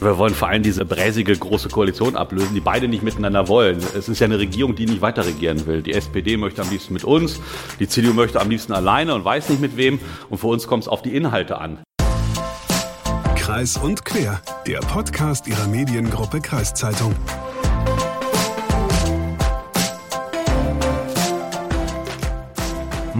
Wir wollen vor allem diese bräsige große Koalition ablösen, die beide nicht miteinander wollen. Es ist ja eine Regierung, die nicht weiter regieren will. Die SPD möchte am liebsten mit uns, die CDU möchte am liebsten alleine und weiß nicht mit wem. Und für uns kommt es auf die Inhalte an. Kreis und Quer, der Podcast Ihrer Mediengruppe Kreiszeitung.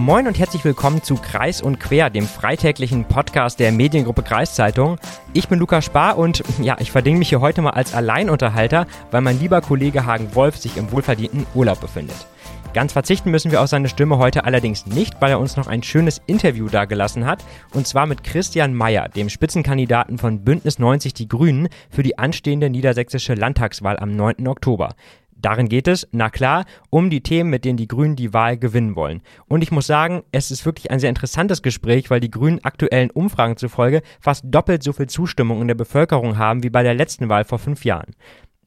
Moin und herzlich willkommen zu Kreis und Quer, dem freitäglichen Podcast der Mediengruppe Kreiszeitung. Ich bin Lukas Spar und ja, ich verdinge mich hier heute mal als Alleinunterhalter, weil mein lieber Kollege Hagen Wolf sich im wohlverdienten Urlaub befindet. Ganz verzichten müssen wir auf seine Stimme heute allerdings nicht, weil er uns noch ein schönes Interview dargelassen hat, und zwar mit Christian Mayer, dem Spitzenkandidaten von Bündnis 90 Die Grünen für die anstehende niedersächsische Landtagswahl am 9. Oktober. Darin geht es, na klar, um die Themen, mit denen die Grünen die Wahl gewinnen wollen. Und ich muss sagen, es ist wirklich ein sehr interessantes Gespräch, weil die Grünen aktuellen Umfragen zufolge fast doppelt so viel Zustimmung in der Bevölkerung haben wie bei der letzten Wahl vor fünf Jahren.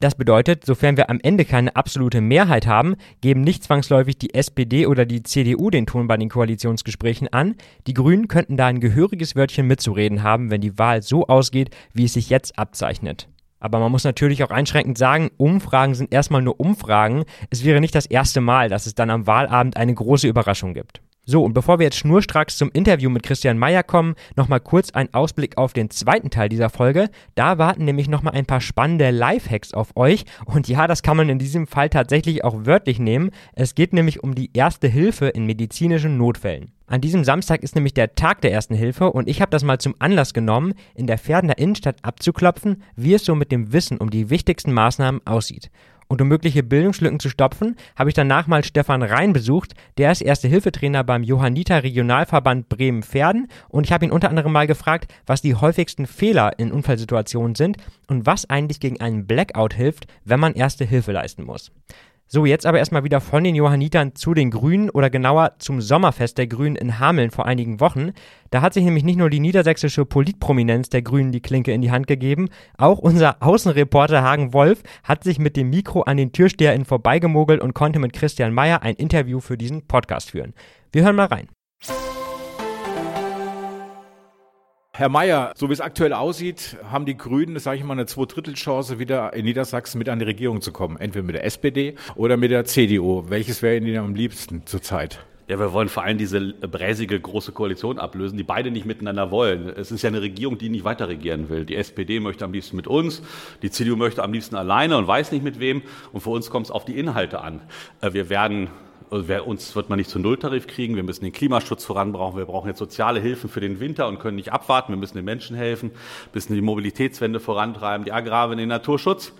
Das bedeutet, sofern wir am Ende keine absolute Mehrheit haben, geben nicht zwangsläufig die SPD oder die CDU den Ton bei den Koalitionsgesprächen an. Die Grünen könnten da ein gehöriges Wörtchen mitzureden haben, wenn die Wahl so ausgeht, wie es sich jetzt abzeichnet. Aber man muss natürlich auch einschränkend sagen, Umfragen sind erstmal nur Umfragen. Es wäre nicht das erste Mal, dass es dann am Wahlabend eine große Überraschung gibt. So, und bevor wir jetzt schnurstracks zum Interview mit Christian Mayer kommen, nochmal kurz ein Ausblick auf den zweiten Teil dieser Folge. Da warten nämlich nochmal ein paar spannende Lifehacks auf euch. Und ja, das kann man in diesem Fall tatsächlich auch wörtlich nehmen. Es geht nämlich um die erste Hilfe in medizinischen Notfällen. An diesem Samstag ist nämlich der Tag der ersten Hilfe und ich habe das mal zum Anlass genommen, in der Pferdener Innenstadt abzuklopfen, wie es so mit dem Wissen um die wichtigsten Maßnahmen aussieht. Und um mögliche Bildungslücken zu stopfen, habe ich danach mal Stefan Rhein besucht. Der ist Erste-Hilfe-Trainer beim Johanniter Regionalverband Bremen-Pferden. Und ich habe ihn unter anderem mal gefragt, was die häufigsten Fehler in Unfallsituationen sind und was eigentlich gegen einen Blackout hilft, wenn man Erste Hilfe leisten muss. So, jetzt aber erstmal wieder von den Johannitern zu den Grünen oder genauer zum Sommerfest der Grünen in Hameln vor einigen Wochen. Da hat sich nämlich nicht nur die niedersächsische Politprominenz der Grünen die Klinke in die Hand gegeben, auch unser Außenreporter Hagen Wolf hat sich mit dem Mikro an den TürsteherInnen vorbeigemogelt und konnte mit Christian Mayer ein Interview für diesen Podcast führen. Wir hören mal rein. Herr Mayer, so wie es aktuell aussieht, haben die Grünen, sage ich mal, eine Zweidrittelchance, wieder in Niedersachsen mit an die Regierung zu kommen. Entweder mit der SPD oder mit der CDU. Welches wäre Ihnen am liebsten zurzeit? Ja, wir wollen vor allem diese bräsige große Koalition ablösen, die beide nicht miteinander wollen. Es ist ja eine Regierung, die nicht weiter regieren will. Die SPD möchte am liebsten mit uns, die CDU möchte am liebsten alleine und weiß nicht mit wem. Und für uns kommt es auf die Inhalte an. Äh, wir werden also uns wird man nicht zu Nulltarif kriegen. Wir müssen den Klimaschutz voranbrauchen. Wir brauchen jetzt soziale Hilfen für den Winter und können nicht abwarten. Wir müssen den Menschen helfen, müssen die Mobilitätswende vorantreiben, die Agrarwende, den Naturschutz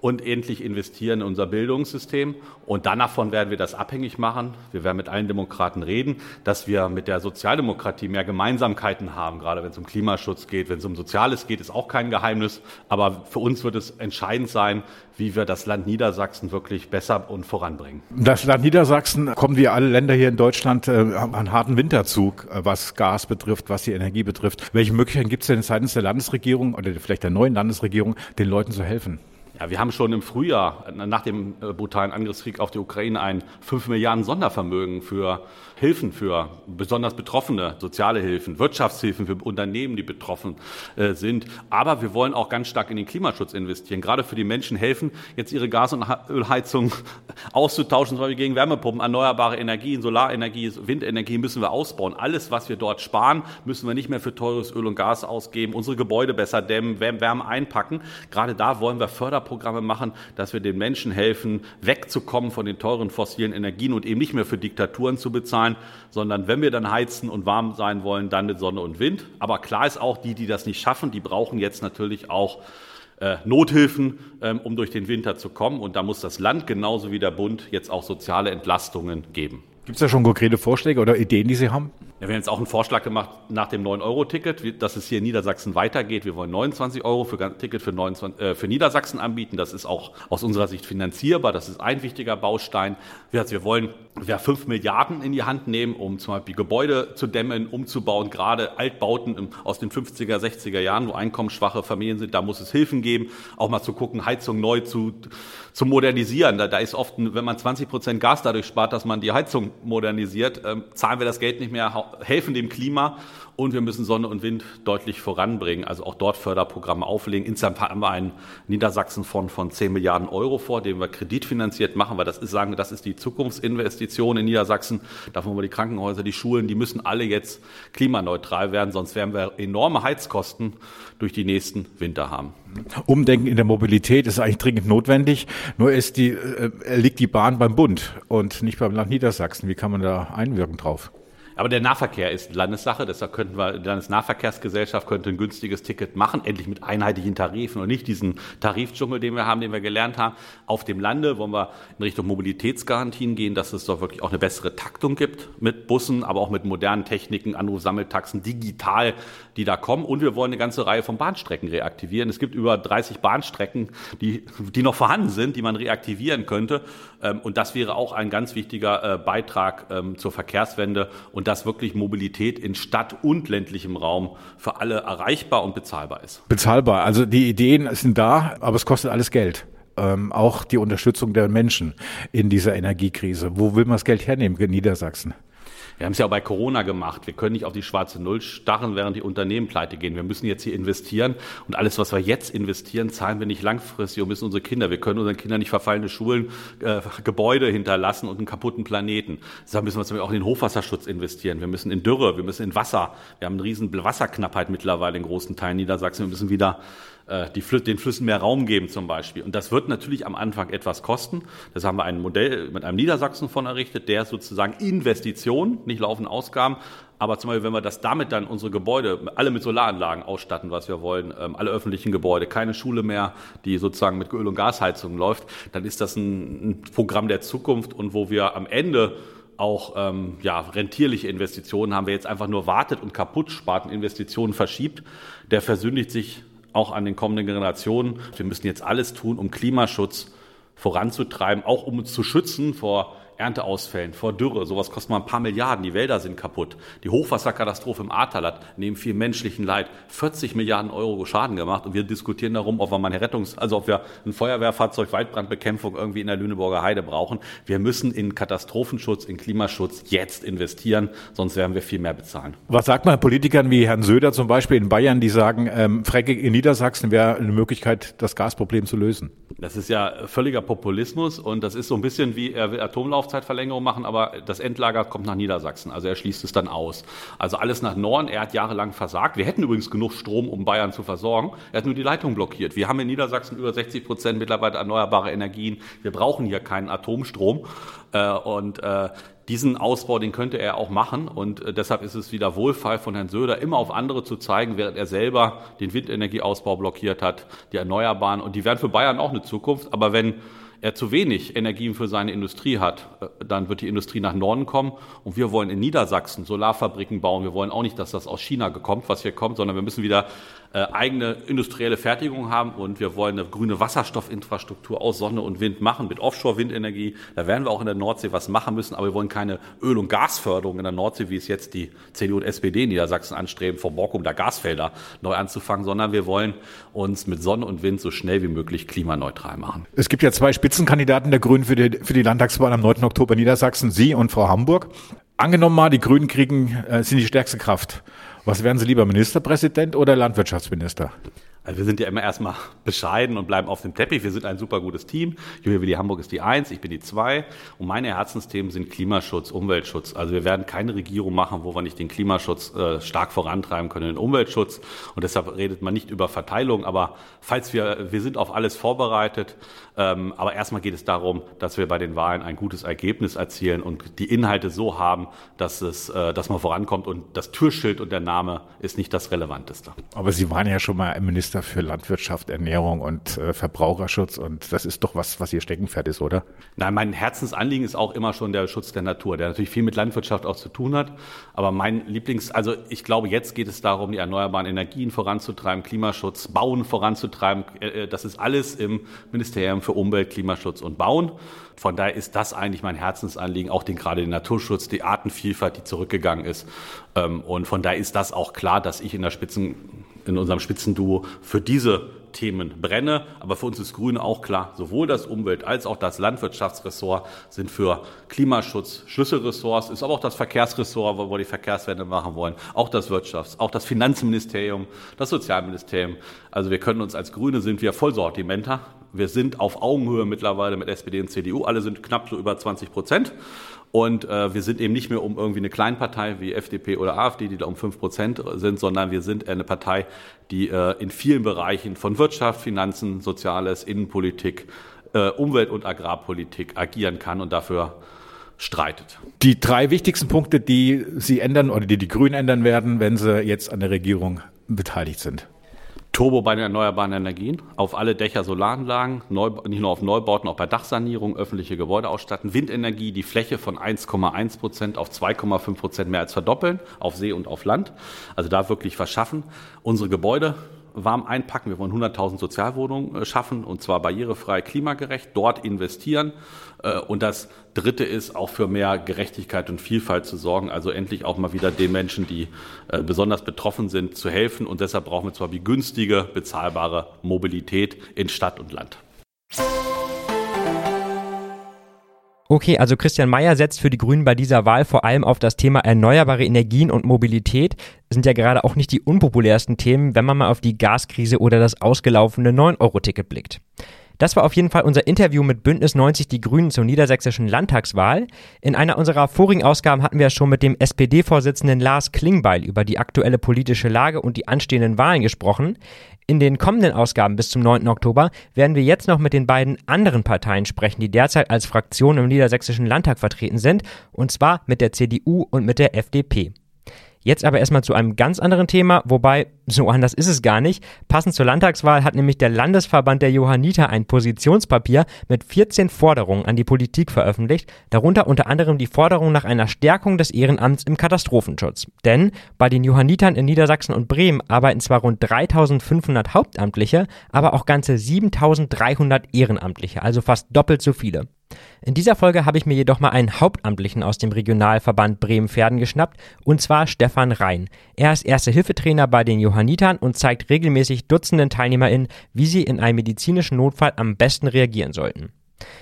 und endlich investieren in unser Bildungssystem. Und dann davon werden wir das abhängig machen. Wir werden mit allen Demokraten reden, dass wir mit der Sozialdemokratie mehr Gemeinsamkeiten haben, gerade wenn es um Klimaschutz geht, wenn es um Soziales geht, ist auch kein Geheimnis. Aber für uns wird es entscheidend sein, wie wir das Land Niedersachsen wirklich besser und voranbringen. Das Land Niedersachsen kommen wie alle Länder hier in Deutschland äh, an harten Winterzug, äh, was Gas betrifft, was die Energie betrifft. Welche Möglichkeiten gibt es denn seitens der Landesregierung oder vielleicht der neuen Landesregierung, den Leuten zu helfen? Ja, wir haben schon im Frühjahr nach dem äh, brutalen Angriffskrieg auf die Ukraine ein 5 Milliarden Sondervermögen für Hilfen für besonders Betroffene, soziale Hilfen, Wirtschaftshilfen für Unternehmen, die betroffen äh, sind. Aber wir wollen auch ganz stark in den Klimaschutz investieren, gerade für die Menschen helfen, jetzt ihre Gas- und Ölheizung auszutauschen, zum Beispiel gegen Wärmepumpen, erneuerbare Energien, Solarenergie, Windenergie müssen wir ausbauen. Alles, was wir dort sparen, müssen wir nicht mehr für teures Öl und Gas ausgeben, unsere Gebäude besser dämmen, Wärme einpacken. Gerade da wollen wir Förderprogramme machen, dass wir den Menschen helfen, wegzukommen von den teuren fossilen Energien und eben nicht mehr für Diktaturen zu bezahlen bezahlen, sondern wenn wir dann heizen und warm sein wollen, dann mit Sonne und Wind. Aber klar ist auch, die, die das nicht schaffen, die brauchen jetzt natürlich auch äh, Nothilfen, ähm, um durch den Winter zu kommen. Und da muss das Land genauso wie der Bund jetzt auch soziale Entlastungen geben. Gibt es da schon konkrete Vorschläge oder Ideen, die Sie haben? Ja, wir haben jetzt auch einen Vorschlag gemacht nach dem 9-Euro-Ticket, dass es hier in Niedersachsen weitergeht. Wir wollen 29 Euro für ein Ticket für, 29, äh, für Niedersachsen anbieten. Das ist auch aus unserer Sicht finanzierbar. Das ist ein wichtiger Baustein. Wir, wir wollen ja, 5 Milliarden in die Hand nehmen, um zum Beispiel Gebäude zu dämmen, umzubauen. Gerade Altbauten aus den 50er, 60er Jahren, wo einkommensschwache Familien sind, da muss es Hilfen geben. Auch mal zu gucken, Heizung neu zu, zu modernisieren. Da, da ist oft, wenn man 20 Prozent Gas dadurch spart, dass man die Heizung modernisiert, ähm, zahlen wir das Geld nicht mehr helfen dem Klima und wir müssen Sonne und Wind deutlich voranbringen, also auch dort Förderprogramme auflegen. Insgesamt haben wir einen Niedersachsenfonds von 10 Milliarden Euro vor, den wir kreditfinanziert machen, weil das ist, sagen das ist die Zukunftsinvestition in Niedersachsen. Davon haben wir die Krankenhäuser, die Schulen, die müssen alle jetzt klimaneutral werden, sonst werden wir enorme Heizkosten durch die nächsten Winter haben. Umdenken in der Mobilität ist eigentlich dringend notwendig. Nur ist die, äh, liegt die Bahn beim Bund und nicht beim Land Niedersachsen. Wie kann man da einwirken drauf? Aber der Nahverkehr ist Landessache, deshalb könnten wir, die Landesnahverkehrsgesellschaft könnte ein günstiges Ticket machen, endlich mit einheitlichen Tarifen und nicht diesen Tarifdschungel, den wir haben, den wir gelernt haben. Auf dem Lande wollen wir in Richtung Mobilitätsgarantien gehen, dass es doch wirklich auch eine bessere Taktung gibt mit Bussen, aber auch mit modernen Techniken, Anrufsammeltaxen, digital, die da kommen. Und wir wollen eine ganze Reihe von Bahnstrecken reaktivieren. Es gibt über 30 Bahnstrecken, die, die noch vorhanden sind, die man reaktivieren könnte. Ähm, und das wäre auch ein ganz wichtiger äh, Beitrag ähm, zur Verkehrswende und und dass wirklich Mobilität in Stadt und ländlichem Raum für alle erreichbar und bezahlbar ist. Bezahlbar. Also die Ideen sind da, aber es kostet alles Geld. Ähm, auch die Unterstützung der Menschen in dieser Energiekrise. Wo will man das Geld hernehmen in Niedersachsen? Wir haben es ja auch bei Corona gemacht. Wir können nicht auf die schwarze Null starren, während die Unternehmen pleite gehen. Wir müssen jetzt hier investieren und alles, was wir jetzt investieren, zahlen wir nicht langfristig und müssen unsere Kinder. Wir können unseren Kindern nicht verfallene Schulen, äh, Gebäude hinterlassen und einen kaputten Planeten. Deshalb müssen wir zum Beispiel auch in den Hochwasserschutz investieren. Wir müssen in Dürre, wir müssen in Wasser. Wir haben eine riesen Wasserknappheit mittlerweile in großen Teilen Niedersachsen. Wir müssen wieder Flü den Flüssen mehr Raum geben zum Beispiel. Und das wird natürlich am Anfang etwas kosten. Das haben wir ein Modell mit einem Niedersachsen von errichtet, der sozusagen Investitionen, nicht laufende Ausgaben, aber zum Beispiel, wenn wir das damit dann unsere Gebäude alle mit Solaranlagen ausstatten, was wir wollen, ähm, alle öffentlichen Gebäude, keine Schule mehr, die sozusagen mit Öl- und Gasheizung läuft, dann ist das ein, Programm der Zukunft und wo wir am Ende auch ähm, ja, rentierliche Investitionen haben. Wer jetzt einfach nur wartet und kaputt spart und Investitionen verschiebt, der versündigt sich auch an den kommenden Generationen. Wir müssen jetzt alles tun, um Klimaschutz voranzutreiben, auch um uns zu schützen vor Ernteausfällen, vor Dürre. Sowas kostet mal ein paar Milliarden. Die Wälder sind kaputt. Die Hochwasserkatastrophe im Ahrtal hat neben viel menschlichen Leid 40 Milliarden Euro Schaden gemacht. Und wir diskutieren darum, ob wir mal eine Rettungs-, also ob wir ein Feuerwehrfahrzeug, Waldbrandbekämpfung irgendwie in der Lüneburger Heide brauchen. Wir müssen in Katastrophenschutz, in Klimaschutz jetzt investieren, sonst werden wir viel mehr bezahlen. Was sagt man Politikern wie Herrn Söder zum Beispiel in Bayern, die sagen, ähm, Freckig in Niedersachsen wäre eine Möglichkeit, das Gasproblem zu lösen? Das ist ja völliger Populismus und das ist so ein bisschen wie er will Atomlaufzeitverlängerung machen, aber das Endlager kommt nach Niedersachsen. Also er schließt es dann aus. Also alles nach Norden. Er hat jahrelang versagt. Wir hätten übrigens genug Strom, um Bayern zu versorgen. Er hat nur die Leitung blockiert. Wir haben in Niedersachsen über 60 Prozent mittlerweile erneuerbare Energien. Wir brauchen hier keinen Atomstrom. Äh, und äh, diesen Ausbau, den könnte er auch machen. Und äh, deshalb ist es wieder Wohlfall von Herrn Söder, immer auf andere zu zeigen, während er selber den Windenergieausbau blockiert hat, die Erneuerbaren. Und die werden für Bayern auch eine Zukunft. Aber wenn er zu wenig Energien für seine Industrie hat, dann wird die Industrie nach Norden kommen. Und wir wollen in Niedersachsen Solarfabriken bauen. Wir wollen auch nicht, dass das aus China kommt, was hier kommt, sondern wir müssen wieder äh, eigene industrielle Fertigung haben und wir wollen eine grüne Wasserstoffinfrastruktur aus Sonne und Wind machen mit Offshore-Windenergie. Da werden wir auch in der Nordsee was machen müssen, aber wir wollen keine Öl- und Gasförderung in der Nordsee, wie es jetzt die CDU und SPD in Niedersachsen anstreben, vom Borkum der Gasfelder neu anzufangen, sondern wir wollen uns mit Sonne und Wind so schnell wie möglich klimaneutral machen. Es gibt ja zwei Spitzenkandidaten der Grünen für die, für die Landtagswahl am 9. Oktober Niedersachsen, Sie und Frau Hamburg. Angenommen mal, die Grünen kriegen, äh, sind die stärkste Kraft. Was wären Sie lieber, Ministerpräsident oder Landwirtschaftsminister? Also wir sind ja immer erstmal bescheiden und bleiben auf dem Teppich. Wir sind ein super gutes Team. Julia Willi Hamburg ist die Eins, ich bin die Zwei. Und meine Herzensthemen sind Klimaschutz, Umweltschutz. Also wir werden keine Regierung machen, wo wir nicht den Klimaschutz äh, stark vorantreiben können, den Umweltschutz. Und deshalb redet man nicht über Verteilung. Aber falls wir, wir sind auf alles vorbereitet. Ähm, aber erstmal geht es darum, dass wir bei den Wahlen ein gutes Ergebnis erzielen und die Inhalte so haben, dass es, äh, dass man vorankommt. Und das Türschild und der Name ist nicht das Relevanteste. Aber Sie waren ja schon mal Minister für Landwirtschaft, Ernährung und äh, Verbraucherschutz. Und das ist doch was, was Ihr Steckenpferd ist, oder? Nein, mein Herzensanliegen ist auch immer schon der Schutz der Natur, der natürlich viel mit Landwirtschaft auch zu tun hat. Aber mein Lieblings, also ich glaube, jetzt geht es darum, die erneuerbaren Energien voranzutreiben, Klimaschutz, Bauen voranzutreiben. Äh, äh, das ist alles im Ministerium für Umwelt, Klimaschutz und Bauen. Von daher ist das eigentlich mein Herzensanliegen, auch den, gerade den Naturschutz, die Artenvielfalt, die zurückgegangen ist. Ähm, und von daher ist das auch klar, dass ich in der Spitzen in unserem Spitzenduo für diese Themen brenne. Aber für uns ist Grüne auch klar, sowohl das Umwelt- als auch das Landwirtschaftsressort sind für Klimaschutz Schlüsselressorts, ist aber auch das Verkehrsressort, wo wir die Verkehrswende machen wollen, auch das Wirtschafts-, auch das Finanzministerium, das Sozialministerium. Also wir können uns als Grüne sind wir Vollsortimenter. Wir sind auf Augenhöhe mittlerweile mit SPD und CDU. Alle sind knapp so über 20 Prozent. Und äh, wir sind eben nicht mehr um irgendwie eine Kleinpartei wie FDP oder AfD, die da um fünf Prozent sind, sondern wir sind eine Partei, die äh, in vielen Bereichen von Wirtschaft, Finanzen, Soziales, Innenpolitik, äh, Umwelt- und Agrarpolitik agieren kann und dafür streitet. Die drei wichtigsten Punkte, die Sie ändern oder die die Grünen ändern werden, wenn sie jetzt an der Regierung beteiligt sind. Turbo bei den erneuerbaren Energien, auf alle Dächer Solaranlagen, neu, nicht nur auf Neubauten, auch bei Dachsanierung, öffentliche Gebäude ausstatten, Windenergie, die Fläche von 1,1 Prozent auf 2,5 Prozent mehr als verdoppeln, auf See und auf Land. Also da wirklich verschaffen. Unsere Gebäude warm einpacken. Wir wollen 100.000 Sozialwohnungen äh, schaffen und zwar barrierefrei, klimagerecht, dort investieren. Äh, und das Dritte ist auch für mehr Gerechtigkeit und Vielfalt zu sorgen, also endlich auch mal wieder den Menschen, die äh, besonders betroffen sind, zu helfen. Und deshalb brauchen wir zwar wie günstige, bezahlbare Mobilität in Stadt und Land. Okay, also Christian Mayer setzt für die Grünen bei dieser Wahl vor allem auf das Thema erneuerbare Energien und Mobilität. Das sind ja gerade auch nicht die unpopulärsten Themen, wenn man mal auf die Gaskrise oder das ausgelaufene 9-Euro-Ticket blickt. Das war auf jeden Fall unser Interview mit Bündnis 90 Die Grünen zur niedersächsischen Landtagswahl. In einer unserer vorigen Ausgaben hatten wir schon mit dem SPD-Vorsitzenden Lars Klingbeil über die aktuelle politische Lage und die anstehenden Wahlen gesprochen. In den kommenden Ausgaben bis zum 9. Oktober werden wir jetzt noch mit den beiden anderen Parteien sprechen, die derzeit als Fraktion im niedersächsischen Landtag vertreten sind, und zwar mit der CDU und mit der FDP. Jetzt aber erstmal zu einem ganz anderen Thema, wobei so anders ist es gar nicht. Passend zur Landtagswahl hat nämlich der Landesverband der Johanniter ein Positionspapier mit 14 Forderungen an die Politik veröffentlicht, darunter unter anderem die Forderung nach einer Stärkung des Ehrenamts im Katastrophenschutz. Denn bei den Johannitern in Niedersachsen und Bremen arbeiten zwar rund 3500 Hauptamtliche, aber auch ganze 7300 Ehrenamtliche, also fast doppelt so viele. In dieser Folge habe ich mir jedoch mal einen Hauptamtlichen aus dem Regionalverband Bremen-Pferden geschnappt, und zwar Stefan Rhein. Er ist Erste-Hilfetrainer bei den Johannitern und zeigt regelmäßig Dutzenden TeilnehmerInnen, wie sie in einem medizinischen Notfall am besten reagieren sollten.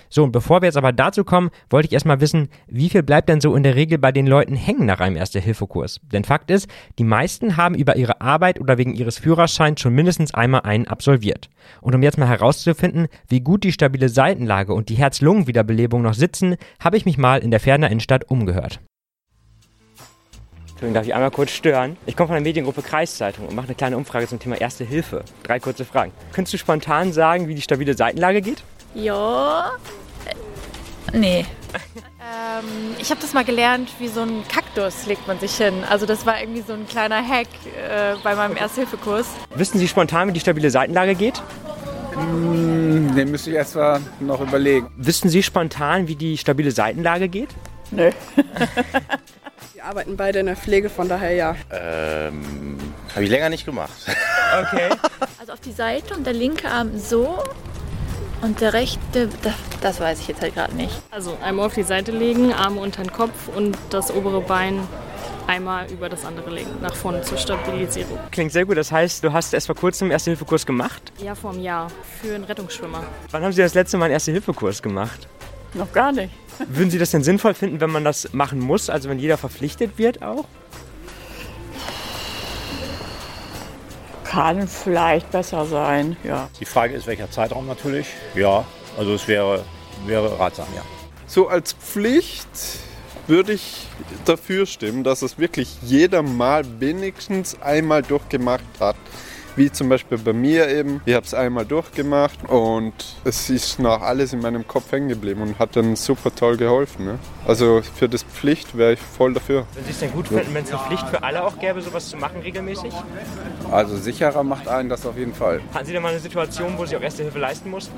So, und bevor wir jetzt aber dazu kommen, wollte ich erstmal wissen, wie viel bleibt denn so in der Regel bei den Leuten hängen nach einem Erste-Hilfe-Kurs? Denn Fakt ist, die meisten haben über ihre Arbeit oder wegen ihres Führerscheins schon mindestens einmal einen absolviert. Und um jetzt mal herauszufinden, wie gut die stabile Seitenlage und die Herz-Lungen-Wiederbelebung noch sitzen, habe ich mich mal in der Ferner Innenstadt umgehört. Entschuldigung, darf ich einmal kurz stören? Ich komme von der Mediengruppe Kreiszeitung und mache eine kleine Umfrage zum Thema Erste Hilfe. Drei kurze Fragen. Könntest du spontan sagen, wie die stabile Seitenlage geht? Ja. Nee. ähm, ich habe das mal gelernt, wie so ein Kaktus legt man sich hin. Also das war irgendwie so ein kleiner Hack äh, bei meinem Ersthilfekurs. Wissen Sie spontan, wie die stabile Seitenlage geht? Mm, den müsste ich erst mal noch überlegen. Wissen Sie spontan, wie die stabile Seitenlage geht? Nö. Wir arbeiten beide in der Pflege, von daher ja. Ähm, habe ich länger nicht gemacht. Okay. Also auf die Seite und der linke Arm so und der rechte, das, das weiß ich jetzt halt gerade nicht. Also einmal auf die Seite legen, Arme unter den Kopf und das obere Bein einmal über das andere legen, nach vorne zur Stabilisierung. Klingt sehr gut. Das heißt, du hast erst vor kurzem einen Erste-Hilfe-Kurs gemacht? Ja, vor einem Jahr für einen Rettungsschwimmer. Wann haben Sie das letzte Mal einen Erste-Hilfe-Kurs gemacht? Noch gar nicht. Würden Sie das denn sinnvoll finden, wenn man das machen muss, also wenn jeder verpflichtet wird auch? Kann vielleicht besser sein, ja. Die Frage ist, welcher Zeitraum natürlich. Ja, also es wäre, wäre ratsam, ja. So als Pflicht würde ich dafür stimmen, dass es wirklich jeder mal wenigstens einmal durchgemacht hat. Wie zum Beispiel bei mir eben. Ich habe es einmal durchgemacht und es ist noch alles in meinem Kopf hängen geblieben und hat dann super toll geholfen. Ne? Also für das Pflicht wäre ich voll dafür. Würden Sie es denn gut finden, wenn es eine Pflicht für alle auch gäbe, sowas zu machen regelmäßig? Also sicherer macht einen das auf jeden Fall. Hatten Sie denn mal eine Situation, wo Sie auch Erste Hilfe leisten mussten?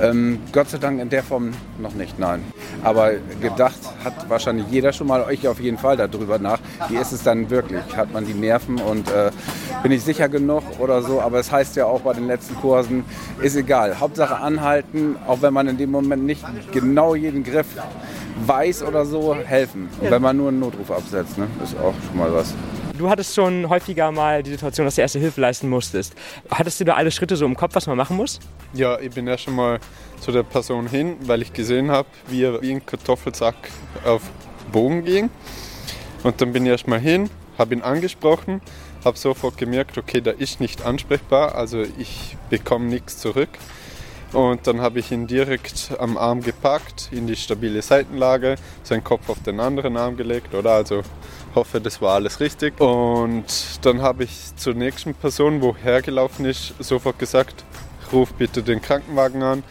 Ähm, Gott sei Dank in der Form noch nicht, nein. Aber gedacht hat wahrscheinlich jeder schon mal, euch auf jeden Fall darüber nach. Wie ist es dann wirklich? Hat man die Nerven und äh, bin ich sicher genug oder so? Aber es heißt ja auch bei den letzten Kursen, ist egal. Hauptsache anhalten, auch wenn man in dem Moment nicht genau jeden Griff weiß oder so, helfen. Und wenn man nur einen Notruf absetzt, ne? ist auch schon mal was. Du hattest schon häufiger mal die Situation, dass du erste Hilfe leisten musstest. Hattest du da alle Schritte so im Kopf, was man machen muss? Ja, ich bin erst einmal zu der Person hin, weil ich gesehen habe, wie er wie ein Kartoffelsack auf Bogen ging. Und dann bin ich erst mal hin, habe ihn angesprochen, habe sofort gemerkt, okay, da ist nicht ansprechbar, also ich bekomme nichts zurück. Und dann habe ich ihn direkt am Arm gepackt, in die stabile Seitenlage, seinen Kopf auf den anderen Arm gelegt, oder? Also hoffe, das war alles richtig. Und dann habe ich zur nächsten Person, wo hergelaufen ist, sofort gesagt, ruf bitte den Krankenwagen an.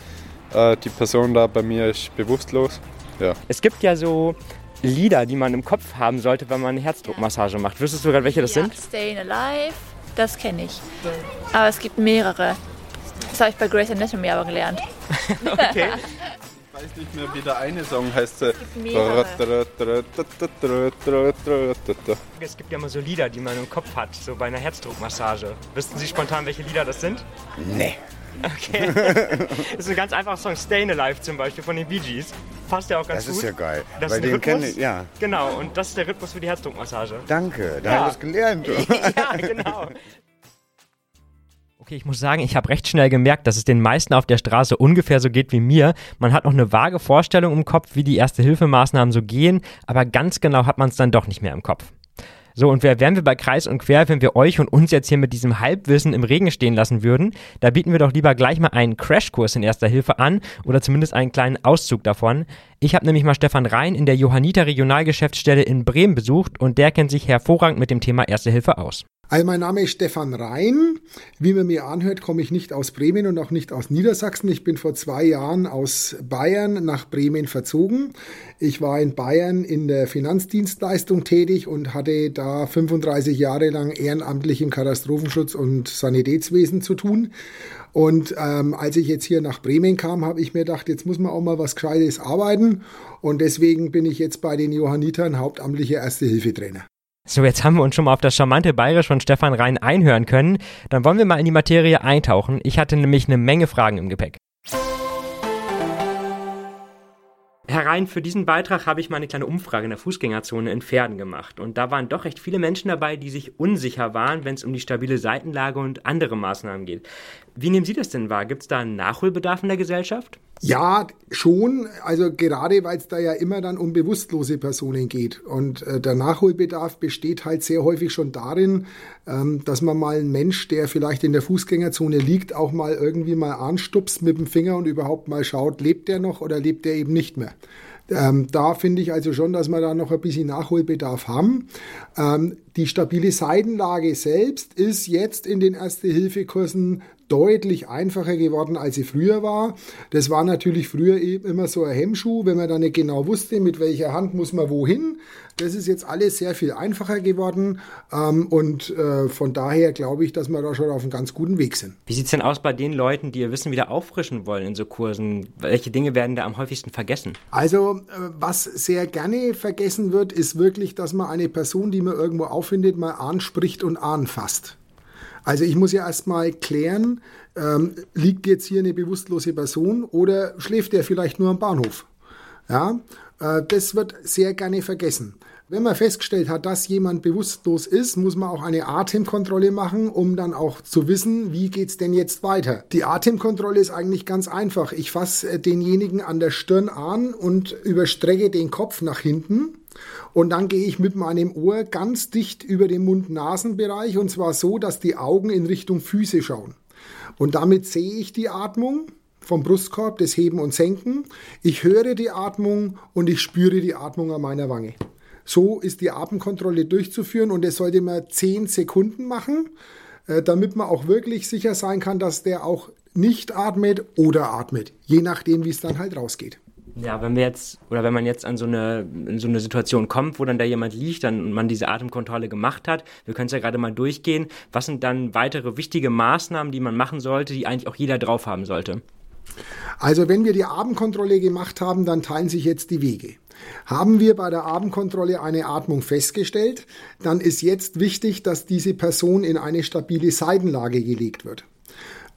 Äh, die Person da bei mir ist bewusstlos. Ja. Es gibt ja so Lieder, die man im Kopf haben sollte, wenn man eine Herzdruckmassage macht. Wüsstest du gerade, welche das ja, sind? Staying Alive, das kenne ich. Aber es gibt mehrere. Das habe ich bei Grey's Anatomy aber gelernt. okay. Ich weiß nicht mehr, wie der eine Song heißt. mehrere. Es gibt ja immer so Lieder, die man im Kopf hat, so bei einer Herzdruckmassage. Wüssten Sie spontan, welche Lieder das sind? Nee. Okay. das ist ein ganz einfacher Song, Stayin' Alive zum Beispiel von den Bee Gees. Passt ja auch ganz Das gut. ist ja geil. Das Bei ist den kenne Rhythmus. ich, ja. Genau, und das ist der Rhythmus für die Herzdruckmassage. Danke, da Ja. habe ich es gelernt. ja, genau. Okay, ich muss sagen, ich habe recht schnell gemerkt, dass es den meisten auf der Straße ungefähr so geht wie mir. Man hat noch eine vage Vorstellung im Kopf, wie die Erste-Hilfemaßnahmen so gehen, aber ganz genau hat man es dann doch nicht mehr im Kopf. So, und wer wären wir bei Kreis und Quer, wenn wir euch und uns jetzt hier mit diesem Halbwissen im Regen stehen lassen würden? Da bieten wir doch lieber gleich mal einen Crashkurs in Erster Hilfe an oder zumindest einen kleinen Auszug davon. Ich habe nämlich mal Stefan Rhein in der Johanniter Regionalgeschäftsstelle in Bremen besucht und der kennt sich hervorragend mit dem Thema Erste Hilfe aus. Also mein Name ist Stefan Rhein. Wie man mir anhört, komme ich nicht aus Bremen und auch nicht aus Niedersachsen. Ich bin vor zwei Jahren aus Bayern nach Bremen verzogen. Ich war in Bayern in der Finanzdienstleistung tätig und hatte da 35 Jahre lang ehrenamtlich im Katastrophenschutz und Sanitätswesen zu tun. Und ähm, als ich jetzt hier nach Bremen kam, habe ich mir gedacht, jetzt muss man auch mal was Gescheites arbeiten. Und deswegen bin ich jetzt bei den Johannitern hauptamtlicher Erste-Hilfe-Trainer. So, jetzt haben wir uns schon mal auf das charmante Bayerisch von Stefan Rhein einhören können. Dann wollen wir mal in die Materie eintauchen. Ich hatte nämlich eine Menge Fragen im Gepäck. Herr Rhein, für diesen Beitrag habe ich mal eine kleine Umfrage in der Fußgängerzone in Pferden gemacht. Und da waren doch recht viele Menschen dabei, die sich unsicher waren, wenn es um die stabile Seitenlage und andere Maßnahmen geht. Wie nehmen Sie das denn wahr? Gibt es da einen Nachholbedarf in der Gesellschaft? Ja, schon. Also gerade weil es da ja immer dann um bewusstlose Personen geht. Und äh, der Nachholbedarf besteht halt sehr häufig schon darin, ähm, dass man mal einen Mensch, der vielleicht in der Fußgängerzone liegt, auch mal irgendwie mal anstupst mit dem Finger und überhaupt mal schaut, lebt der noch oder lebt der eben nicht mehr. Ähm, da finde ich also schon, dass wir da noch ein bisschen Nachholbedarf haben. Ähm, die stabile Seitenlage selbst ist jetzt in den Erste-Hilfe-Kursen deutlich einfacher geworden, als sie früher war. Das war natürlich früher eben immer so ein Hemmschuh, wenn man da nicht genau wusste, mit welcher Hand muss man wohin. Das ist jetzt alles sehr viel einfacher geworden ähm, und äh, von daher glaube ich, dass wir da schon auf einem ganz guten Weg sind. Wie sieht's denn aus bei den Leuten, die ihr Wissen wieder auffrischen wollen in so Kursen? Welche Dinge werden da am häufigsten vergessen? Also, äh, was sehr gerne vergessen wird, ist wirklich, dass man eine Person, die man irgendwo auffindet, mal anspricht und anfasst. Also ich muss ja erstmal klären, ähm, liegt jetzt hier eine bewusstlose Person oder schläft der vielleicht nur am Bahnhof? Ja, äh, das wird sehr gerne vergessen. Wenn man festgestellt hat, dass jemand bewusstlos ist, muss man auch eine Atemkontrolle machen, um dann auch zu wissen, wie geht's denn jetzt weiter. Die Atemkontrolle ist eigentlich ganz einfach. Ich fasse denjenigen an der Stirn an und überstrecke den Kopf nach hinten. Und dann gehe ich mit meinem Ohr ganz dicht über den Mund-Nasen-Bereich und zwar so, dass die Augen in Richtung Füße schauen. Und damit sehe ich die Atmung vom Brustkorb, das Heben und Senken. Ich höre die Atmung und ich spüre die Atmung an meiner Wange. So ist die Atemkontrolle durchzuführen und das sollte man 10 Sekunden machen, äh, damit man auch wirklich sicher sein kann, dass der auch nicht atmet oder atmet, je nachdem, wie es dann halt rausgeht. Ja, wenn wir jetzt, oder wenn man jetzt an so eine, in so eine Situation kommt, wo dann da jemand liegt und man diese Atemkontrolle gemacht hat, wir können es ja gerade mal durchgehen, was sind dann weitere wichtige Maßnahmen, die man machen sollte, die eigentlich auch jeder drauf haben sollte? Also wenn wir die Abendkontrolle gemacht haben, dann teilen sich jetzt die Wege. Haben wir bei der Abendkontrolle eine Atmung festgestellt, dann ist jetzt wichtig, dass diese Person in eine stabile Seitenlage gelegt wird.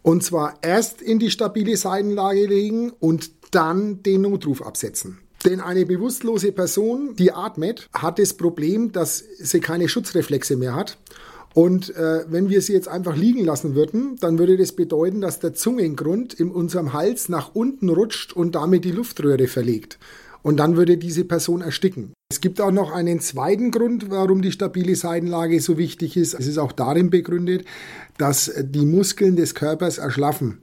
Und zwar erst in die stabile Seitenlage legen und dann den Notruf absetzen. Denn eine bewusstlose Person, die atmet, hat das Problem, dass sie keine Schutzreflexe mehr hat. Und äh, wenn wir sie jetzt einfach liegen lassen würden, dann würde das bedeuten, dass der Zungengrund in unserem Hals nach unten rutscht und damit die Luftröhre verlegt. Und dann würde diese Person ersticken. Es gibt auch noch einen zweiten Grund, warum die stabile Seitenlage so wichtig ist. Es ist auch darin begründet, dass die Muskeln des Körpers erschlaffen.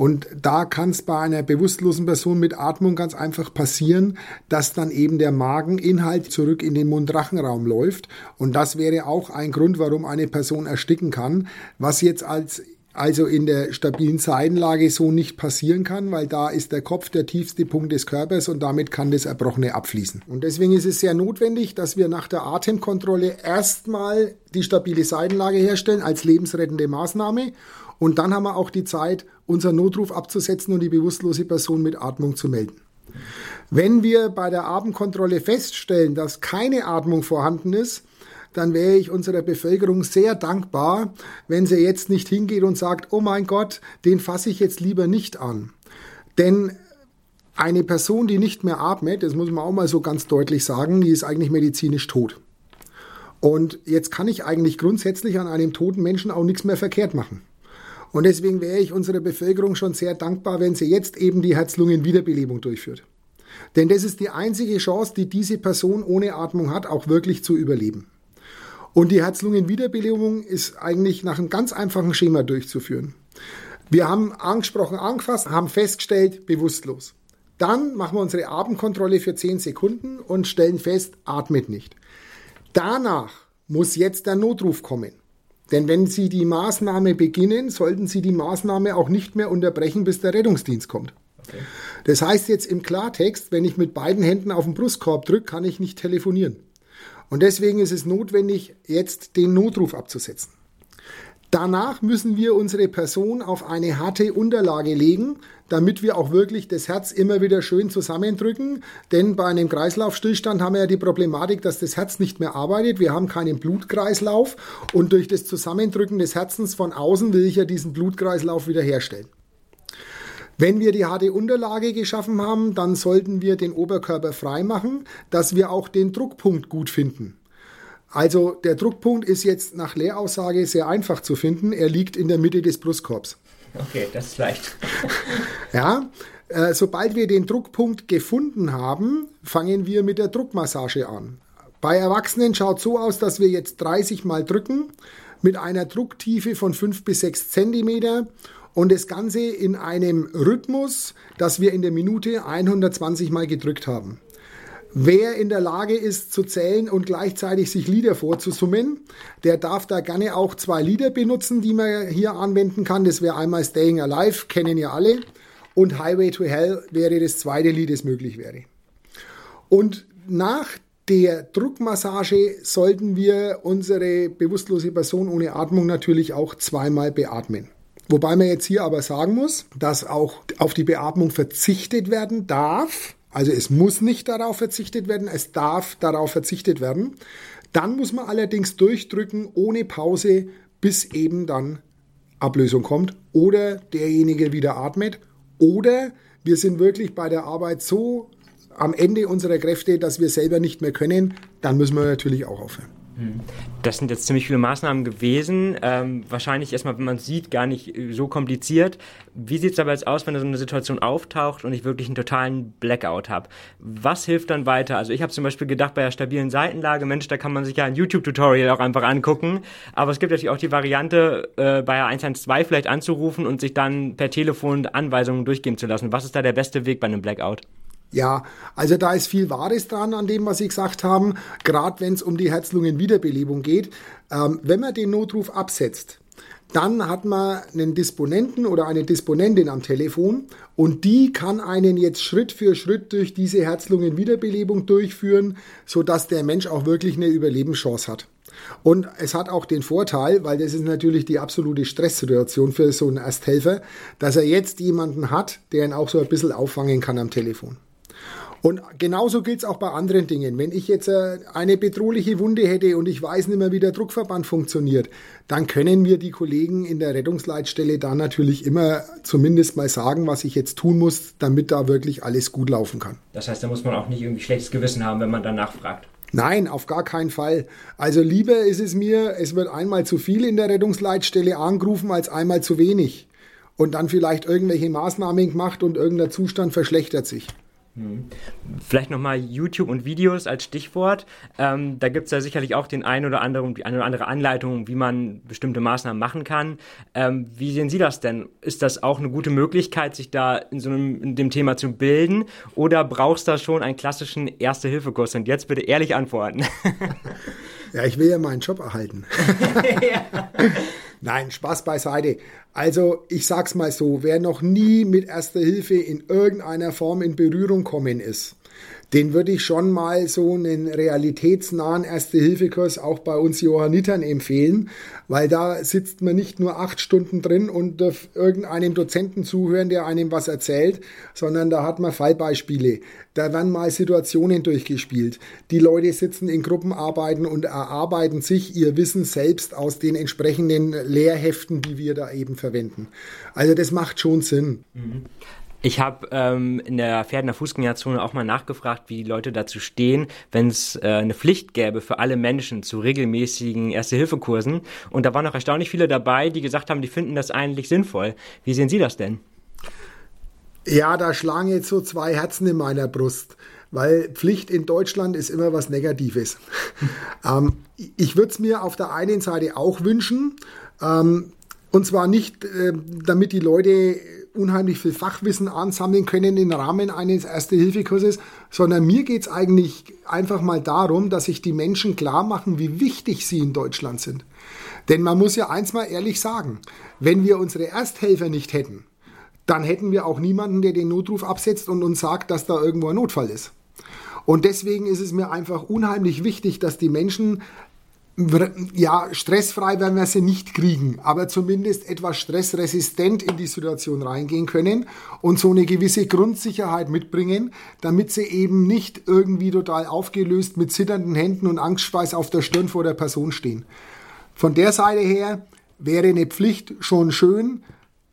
Und da kann es bei einer bewusstlosen Person mit Atmung ganz einfach passieren, dass dann eben der Mageninhalt zurück in den Mundrachenraum läuft. Und das wäre auch ein Grund, warum eine Person ersticken kann, was jetzt als also in der stabilen Seitenlage so nicht passieren kann, weil da ist der Kopf der tiefste Punkt des Körpers und damit kann das Erbrochene abfließen. Und deswegen ist es sehr notwendig, dass wir nach der Atemkontrolle erstmal die stabile Seitenlage herstellen als lebensrettende Maßnahme und dann haben wir auch die Zeit, unseren Notruf abzusetzen und die bewusstlose Person mit Atmung zu melden. Wenn wir bei der Atemkontrolle feststellen, dass keine Atmung vorhanden ist, dann wäre ich unserer Bevölkerung sehr dankbar, wenn sie jetzt nicht hingeht und sagt, oh mein Gott, den fasse ich jetzt lieber nicht an. Denn eine Person, die nicht mehr atmet, das muss man auch mal so ganz deutlich sagen, die ist eigentlich medizinisch tot. Und jetzt kann ich eigentlich grundsätzlich an einem toten Menschen auch nichts mehr verkehrt machen. Und deswegen wäre ich unserer Bevölkerung schon sehr dankbar, wenn sie jetzt eben die Herz-Lungen-Wiederbelebung durchführt. Denn das ist die einzige Chance, die diese Person ohne Atmung hat, auch wirklich zu überleben. Und die Herz-Lungen-Wiederbelebung ist eigentlich nach einem ganz einfachen Schema durchzuführen. Wir haben angesprochen, angefasst, haben festgestellt, bewusstlos. Dann machen wir unsere Atemkontrolle für 10 Sekunden und stellen fest, atmet nicht. Danach muss jetzt der Notruf kommen. Denn wenn Sie die Maßnahme beginnen, sollten Sie die Maßnahme auch nicht mehr unterbrechen, bis der Rettungsdienst kommt. Okay. Das heißt jetzt im Klartext, wenn ich mit beiden Händen auf den Brustkorb drücke, kann ich nicht telefonieren. Und deswegen ist es notwendig, jetzt den Notruf abzusetzen. Danach müssen wir unsere Person auf eine harte Unterlage legen, damit wir auch wirklich das Herz immer wieder schön zusammendrücken. Denn bei einem Kreislaufstillstand haben wir ja die Problematik, dass das Herz nicht mehr arbeitet. Wir haben keinen Blutkreislauf und durch das Zusammendrücken des Herzens von außen will ich ja diesen Blutkreislauf wiederherstellen. Wenn wir die harte Unterlage geschaffen haben, dann sollten wir den Oberkörper frei machen, dass wir auch den Druckpunkt gut finden. Also der Druckpunkt ist jetzt nach Lehraussage sehr einfach zu finden. Er liegt in der Mitte des Brustkorbs. Okay, das ist leicht. ja, äh, sobald wir den Druckpunkt gefunden haben, fangen wir mit der Druckmassage an. Bei Erwachsenen schaut so aus, dass wir jetzt 30 Mal drücken mit einer Drucktiefe von 5 bis 6 Zentimeter und das Ganze in einem Rhythmus, dass wir in der Minute 120 Mal gedrückt haben. Wer in der Lage ist zu zählen und gleichzeitig sich Lieder vorzusummen, der darf da gerne auch zwei Lieder benutzen, die man hier anwenden kann. Das wäre einmal Staying Alive, kennen ja alle, und Highway to Hell wäre das zweite Lied, das möglich wäre. Und nach der Druckmassage sollten wir unsere bewusstlose Person ohne Atmung natürlich auch zweimal beatmen. Wobei man jetzt hier aber sagen muss, dass auch auf die Beatmung verzichtet werden darf. Also es muss nicht darauf verzichtet werden, es darf darauf verzichtet werden. Dann muss man allerdings durchdrücken ohne Pause, bis eben dann Ablösung kommt oder derjenige wieder atmet oder wir sind wirklich bei der Arbeit so am Ende unserer Kräfte, dass wir selber nicht mehr können, dann müssen wir natürlich auch aufhören. Das sind jetzt ziemlich viele Maßnahmen gewesen. Ähm, wahrscheinlich erstmal, wenn man sieht, gar nicht äh, so kompliziert. Wie sieht es aber jetzt aus, wenn so eine Situation auftaucht und ich wirklich einen totalen Blackout habe? Was hilft dann weiter? Also ich habe zum Beispiel gedacht, bei der stabilen Seitenlage, Mensch, da kann man sich ja ein YouTube-Tutorial auch einfach angucken. Aber es gibt natürlich auch die Variante, äh, bei 112 vielleicht anzurufen und sich dann per Telefon Anweisungen durchgeben zu lassen. Was ist da der beste Weg bei einem Blackout? Ja, also da ist viel Wahres dran an dem, was Sie gesagt haben, gerade wenn es um die Herz-Lungen-Wiederbelebung geht. Ähm, wenn man den Notruf absetzt, dann hat man einen Disponenten oder eine Disponentin am Telefon und die kann einen jetzt Schritt für Schritt durch diese Herz-Lungen-Wiederbelebung durchführen, sodass der Mensch auch wirklich eine Überlebenschance hat. Und es hat auch den Vorteil, weil das ist natürlich die absolute Stresssituation für so einen Ersthelfer, dass er jetzt jemanden hat, der ihn auch so ein bisschen auffangen kann am Telefon. Und genauso gilt es auch bei anderen Dingen. Wenn ich jetzt äh, eine bedrohliche Wunde hätte und ich weiß nicht mehr, wie der Druckverband funktioniert, dann können mir die Kollegen in der Rettungsleitstelle da natürlich immer zumindest mal sagen, was ich jetzt tun muss, damit da wirklich alles gut laufen kann. Das heißt, da muss man auch nicht irgendwie schlechtes Gewissen haben, wenn man danach fragt. Nein, auf gar keinen Fall. Also lieber ist es mir, es wird einmal zu viel in der Rettungsleitstelle angerufen als einmal zu wenig. Und dann vielleicht irgendwelche Maßnahmen gemacht und irgendein Zustand verschlechtert sich. Vielleicht nochmal YouTube und Videos als Stichwort. Ähm, da gibt es ja sicherlich auch den einen oder anderen, die eine oder andere Anleitung, wie man bestimmte Maßnahmen machen kann. Ähm, wie sehen Sie das denn? Ist das auch eine gute Möglichkeit, sich da in so einem in dem Thema zu bilden? Oder brauchst du da schon einen klassischen Erste-Hilfe-Kurs? Und jetzt bitte ehrlich antworten. ja, ich will ja meinen Job erhalten. ja. Nein, Spaß beiseite. Also ich sag's mal so, wer noch nie mit Erster Hilfe in irgendeiner Form in Berührung kommen ist, den würde ich schon mal so einen realitätsnahen Erste-Hilfe-Kurs auch bei uns Johannitern empfehlen, weil da sitzt man nicht nur acht Stunden drin und darf irgendeinem Dozenten zuhören, der einem was erzählt, sondern da hat man Fallbeispiele. Da werden mal Situationen durchgespielt. Die Leute sitzen in Gruppenarbeiten und erarbeiten sich ihr Wissen selbst aus den entsprechenden Lehrheften, die wir da eben verwenden. Also das macht schon Sinn. Mhm. Ich habe ähm, in der Pferdener Fußgängerzone auch mal nachgefragt, wie die Leute dazu stehen, wenn es äh, eine Pflicht gäbe für alle Menschen zu regelmäßigen Erste-Hilfe-Kursen. Und da waren noch erstaunlich viele dabei, die gesagt haben, die finden das eigentlich sinnvoll. Wie sehen Sie das denn? Ja, da schlagen jetzt so zwei Herzen in meiner Brust, weil Pflicht in Deutschland ist immer was Negatives. ähm, ich würde es mir auf der einen Seite auch wünschen, ähm, und zwar nicht, äh, damit die Leute unheimlich viel Fachwissen ansammeln können im Rahmen eines Erste-Hilfe-Kurses, sondern mir geht es eigentlich einfach mal darum, dass sich die Menschen klar machen, wie wichtig sie in Deutschland sind. Denn man muss ja eins mal ehrlich sagen, wenn wir unsere Ersthelfer nicht hätten, dann hätten wir auch niemanden, der den Notruf absetzt und uns sagt, dass da irgendwo ein Notfall ist. Und deswegen ist es mir einfach unheimlich wichtig, dass die Menschen ja, stressfrei werden wir sie nicht kriegen, aber zumindest etwas stressresistent in die Situation reingehen können und so eine gewisse Grundsicherheit mitbringen, damit sie eben nicht irgendwie total aufgelöst mit zitternden Händen und Angstschweiß auf der Stirn vor der Person stehen. Von der Seite her wäre eine Pflicht schon schön.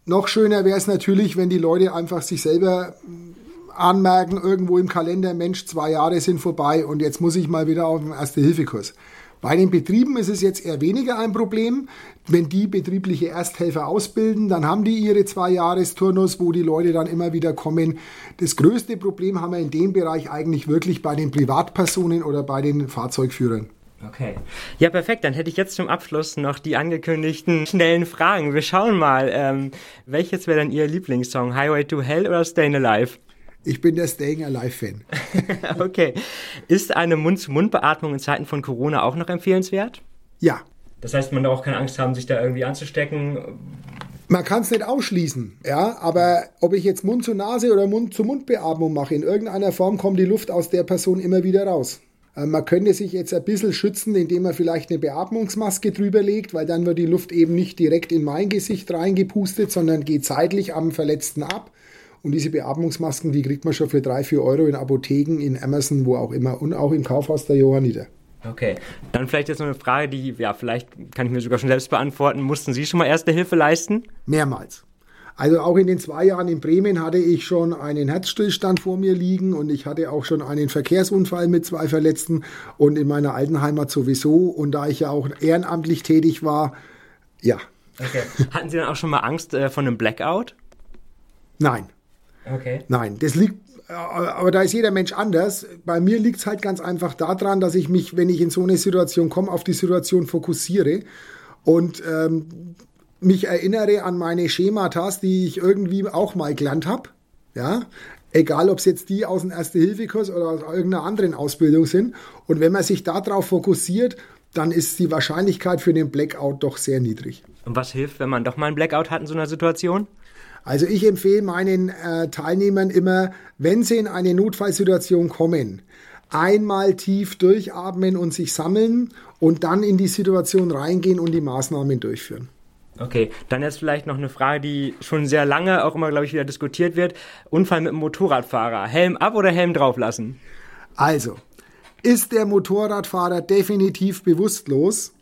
Noch schöner wäre es natürlich, wenn die Leute einfach sich selber anmerken, irgendwo im Kalender, Mensch, zwei Jahre sind vorbei und jetzt muss ich mal wieder auf den Erste-Hilfe-Kurs. Bei den Betrieben ist es jetzt eher weniger ein Problem. Wenn die betriebliche Ersthelfer ausbilden, dann haben die ihre zwei Jahresturnus, wo die Leute dann immer wieder kommen. Das größte Problem haben wir in dem Bereich eigentlich wirklich bei den Privatpersonen oder bei den Fahrzeugführern. Okay. Ja, perfekt. Dann hätte ich jetzt zum Abschluss noch die angekündigten schnellen Fragen. Wir schauen mal, ähm, welches wäre denn Ihr Lieblingssong? Highway to Hell oder Stayin' Alive? Ich bin der Staying Alive-Fan. okay. Ist eine Mund-zu-Mund-Beatmung in Zeiten von Corona auch noch empfehlenswert? Ja. Das heißt, man darf auch keine Angst haben, sich da irgendwie anzustecken. Man kann es nicht ausschließen, ja, aber ob ich jetzt Mund zu Nase oder Mund zu Mund Beatmung mache, in irgendeiner Form kommt die Luft aus der Person immer wieder raus. Äh, man könnte sich jetzt ein bisschen schützen, indem man vielleicht eine Beatmungsmaske drüber legt, weil dann wird die Luft eben nicht direkt in mein Gesicht reingepustet, sondern geht seitlich am Verletzten ab. Und diese Beatmungsmasken, die kriegt man schon für drei, vier Euro in Apotheken, in Amazon, wo auch immer und auch im Kaufhaus der Johanniter. Okay, dann vielleicht jetzt noch eine Frage, die, ja, vielleicht kann ich mir sogar schon selbst beantworten. Mussten Sie schon mal Erste Hilfe leisten? Mehrmals. Also auch in den zwei Jahren in Bremen hatte ich schon einen Herzstillstand vor mir liegen und ich hatte auch schon einen Verkehrsunfall mit zwei Verletzten und in meiner alten Heimat sowieso. Und da ich ja auch ehrenamtlich tätig war, ja. Okay. Hatten Sie dann auch schon mal Angst äh, von einem Blackout? Nein. Okay. Nein, das liegt, aber da ist jeder Mensch anders. Bei mir liegt es halt ganz einfach daran, dass ich mich, wenn ich in so eine Situation komme, auf die Situation fokussiere und ähm, mich erinnere an meine Schematas, die ich irgendwie auch mal gelernt habe. Ja, egal ob es jetzt die aus dem Erste-Hilfe-Kurs oder aus irgendeiner anderen Ausbildung sind. Und wenn man sich darauf fokussiert, dann ist die Wahrscheinlichkeit für den Blackout doch sehr niedrig. Und was hilft, wenn man doch mal einen Blackout hat in so einer Situation? Also ich empfehle meinen äh, Teilnehmern immer, wenn sie in eine Notfallsituation kommen, einmal tief durchatmen und sich sammeln und dann in die Situation reingehen und die Maßnahmen durchführen. Okay, dann jetzt vielleicht noch eine Frage, die schon sehr lange auch immer, glaube ich, wieder diskutiert wird. Unfall mit dem Motorradfahrer. Helm ab oder Helm drauf lassen? Also, ist der Motorradfahrer definitiv bewusstlos?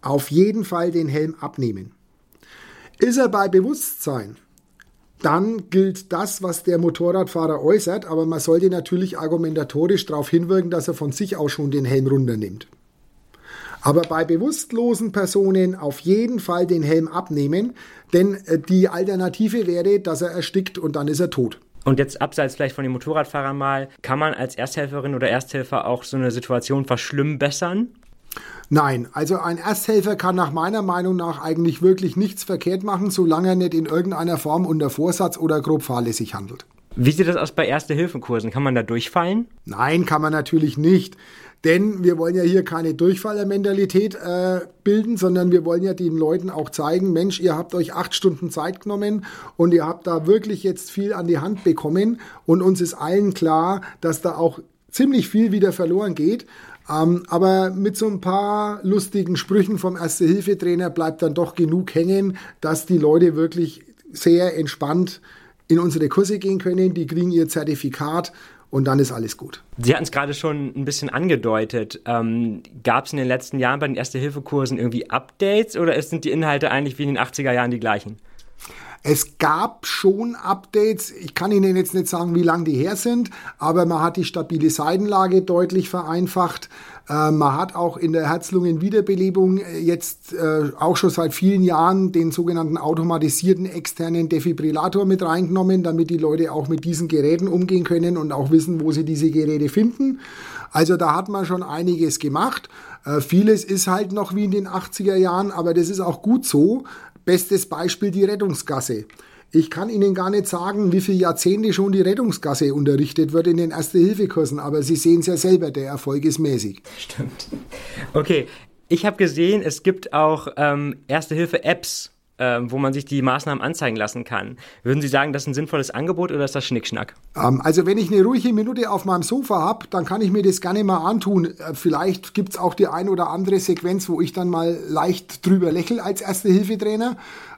Auf jeden Fall den Helm abnehmen. Ist er bei Bewusstsein? Dann gilt das, was der Motorradfahrer äußert, aber man sollte natürlich argumentatorisch darauf hinwirken, dass er von sich aus schon den Helm runternimmt. Aber bei bewusstlosen Personen auf jeden Fall den Helm abnehmen, denn äh, die Alternative wäre, dass er erstickt und dann ist er tot. Und jetzt abseits vielleicht von den Motorradfahrern mal, kann man als Ersthelferin oder Ersthelfer auch so eine Situation verschlimmbessern? Nein, also ein Ersthelfer kann nach meiner Meinung nach eigentlich wirklich nichts verkehrt machen, solange er nicht in irgendeiner Form unter Vorsatz oder grob fahrlässig handelt. Wie sieht das aus bei Erste-Hilfe-Kursen? Kann man da durchfallen? Nein, kann man natürlich nicht. Denn wir wollen ja hier keine Durchfallermentalität äh, bilden, sondern wir wollen ja den Leuten auch zeigen, Mensch, ihr habt euch acht Stunden Zeit genommen und ihr habt da wirklich jetzt viel an die Hand bekommen und uns ist allen klar, dass da auch ziemlich viel wieder verloren geht. Ähm, aber mit so ein paar lustigen Sprüchen vom Erste-Hilfe-Trainer bleibt dann doch genug hängen, dass die Leute wirklich sehr entspannt in unsere Kurse gehen können. Die kriegen ihr Zertifikat und dann ist alles gut. Sie hatten es gerade schon ein bisschen angedeutet. Ähm, Gab es in den letzten Jahren bei den Erste-Hilfe-Kursen irgendwie Updates oder sind die Inhalte eigentlich wie in den 80er Jahren die gleichen? Es gab schon Updates. Ich kann Ihnen jetzt nicht sagen, wie lange die her sind, aber man hat die stabile Seitenlage deutlich vereinfacht. Äh, man hat auch in der Herz-Lungen-Wiederbelebung äh, jetzt äh, auch schon seit vielen Jahren den sogenannten automatisierten externen Defibrillator mit reingenommen, damit die Leute auch mit diesen Geräten umgehen können und auch wissen, wo sie diese Geräte finden. Also da hat man schon einiges gemacht. Äh, vieles ist halt noch wie in den 80er Jahren, aber das ist auch gut so. Bestes Beispiel die Rettungsgasse. Ich kann Ihnen gar nicht sagen, wie viele Jahrzehnte schon die Rettungsgasse unterrichtet wird in den Erste-Hilfe-Kursen, aber Sie sehen es ja selber, der Erfolg ist mäßig. Stimmt. Okay, ich habe gesehen, es gibt auch ähm, Erste-Hilfe-Apps, wo man sich die Maßnahmen anzeigen lassen kann. Würden Sie sagen, das ist ein sinnvolles Angebot oder ist das Schnickschnack? Ähm, also wenn ich eine ruhige Minute auf meinem Sofa habe, dann kann ich mir das gerne mal antun. Äh, vielleicht gibt es auch die ein oder andere Sequenz, wo ich dann mal leicht drüber lächle als Erste-Hilfe-Trainer.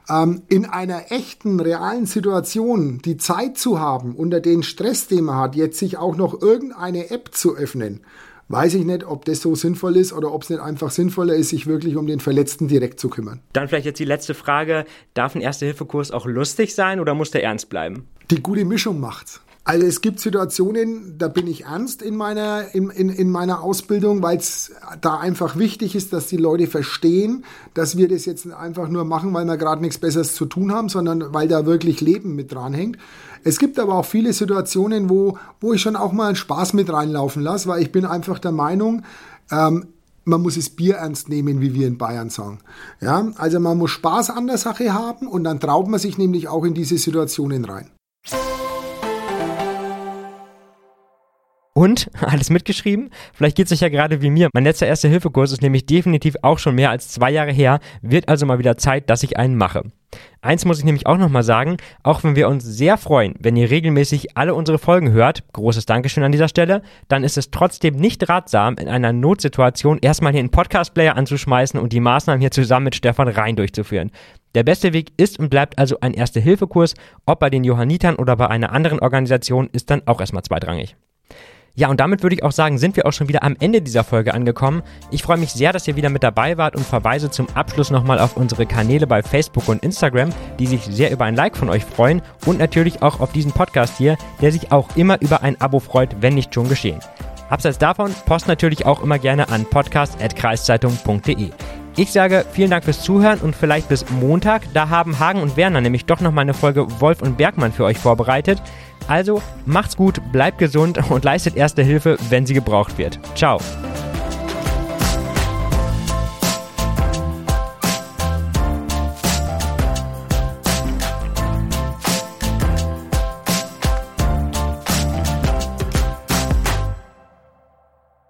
Ähm, in einer echten, realen Situation die Zeit zu haben, unter den Stress, den man hat, jetzt sich auch noch irgendeine App zu öffnen, weiß ich nicht, ob das so sinnvoll ist oder ob es nicht einfach sinnvoller ist, sich wirklich um den Verletzten direkt zu kümmern. Dann vielleicht jetzt die letzte Frage. Darf ein Erste-Hilfe-Kurs auch lustig sein oder muss der ernst bleiben? Die gute Mischung macht's. Also es gibt Situationen, da bin ich ernst in meiner, in, in, in meiner Ausbildung, weil es da einfach wichtig ist, dass die Leute verstehen, dass wir das jetzt einfach nur machen, weil wir gerade nichts Besseres zu tun haben, sondern weil da wirklich Leben mit dran hängt. Es gibt aber auch viele Situationen, wo, wo ich schon auch mal einen Spaß mit reinlaufen lasse, weil ich bin einfach der Meinung, ähm, man muss es Bier ernst nehmen, wie wir in Bayern sagen. Ja, also man muss Spaß an der Sache haben und dann traut man sich nämlich auch in diese Situationen rein. Und, alles mitgeschrieben? Vielleicht geht es euch ja gerade wie mir. Mein letzter Erste-Hilfe-Kurs ist nämlich definitiv auch schon mehr als zwei Jahre her. Wird also mal wieder Zeit, dass ich einen mache. Eins muss ich nämlich auch nochmal sagen, auch wenn wir uns sehr freuen, wenn ihr regelmäßig alle unsere Folgen hört, großes Dankeschön an dieser Stelle, dann ist es trotzdem nicht ratsam, in einer Notsituation erstmal hier einen Podcast-Player anzuschmeißen und die Maßnahmen hier zusammen mit Stefan Rhein durchzuführen. Der beste Weg ist und bleibt also ein Erste-Hilfe-Kurs, ob bei den Johannitern oder bei einer anderen Organisation, ist dann auch erstmal zweitrangig. Ja, und damit würde ich auch sagen, sind wir auch schon wieder am Ende dieser Folge angekommen. Ich freue mich sehr, dass ihr wieder mit dabei wart und verweise zum Abschluss nochmal auf unsere Kanäle bei Facebook und Instagram, die sich sehr über ein Like von euch freuen und natürlich auch auf diesen Podcast hier, der sich auch immer über ein Abo freut, wenn nicht schon geschehen. Abseits davon, post natürlich auch immer gerne an podcast.kreiszeitung.de. Ich sage vielen Dank fürs Zuhören und vielleicht bis Montag. Da haben Hagen und Werner nämlich doch nochmal eine Folge Wolf und Bergmann für euch vorbereitet. Also macht's gut, bleibt gesund und leistet erste Hilfe, wenn sie gebraucht wird. Ciao.